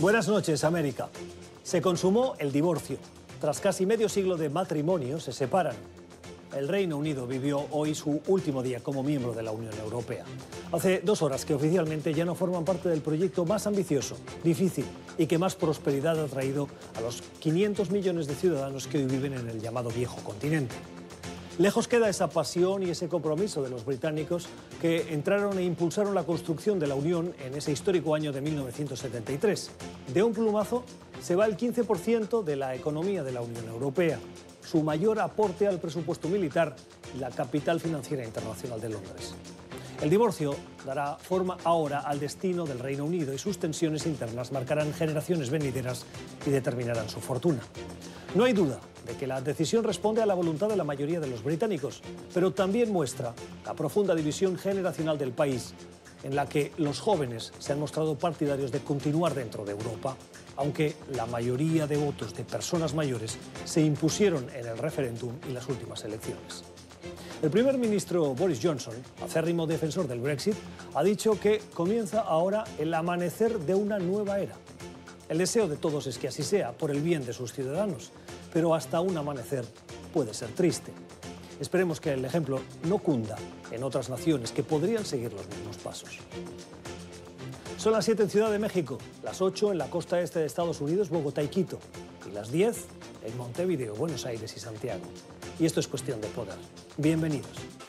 Buenas noches, América. Se consumó el divorcio. Tras casi medio siglo de matrimonio, se separan. El Reino Unido vivió hoy su último día como miembro de la Unión Europea. Hace dos horas que oficialmente ya no forman parte del proyecto más ambicioso, difícil y que más prosperidad ha traído a los 500 millones de ciudadanos que hoy viven en el llamado viejo continente. Lejos queda esa pasión y ese compromiso de los británicos que entraron e impulsaron la construcción de la Unión en ese histórico año de 1973. De un plumazo se va el 15% de la economía de la Unión Europea, su mayor aporte al presupuesto militar y la capital financiera internacional de Londres. El divorcio dará forma ahora al destino del Reino Unido y sus tensiones internas marcarán generaciones venideras y determinarán su fortuna. No hay duda que la decisión responde a la voluntad de la mayoría de los británicos, pero también muestra la profunda división generacional del país, en la que los jóvenes se han mostrado partidarios de continuar dentro de Europa, aunque la mayoría de votos de personas mayores se impusieron en el referéndum y las últimas elecciones. El primer ministro Boris Johnson, acérrimo defensor del Brexit, ha dicho que comienza ahora el amanecer de una nueva era. El deseo de todos es que así sea, por el bien de sus ciudadanos, pero hasta un amanecer puede ser triste. Esperemos que el ejemplo no cunda en otras naciones que podrían seguir los mismos pasos. Son las 7 en Ciudad de México, las 8 en la costa este de Estados Unidos, Bogotá y Quito, y las 10 en Montevideo, Buenos Aires y Santiago. Y esto es cuestión de poder. Bienvenidos.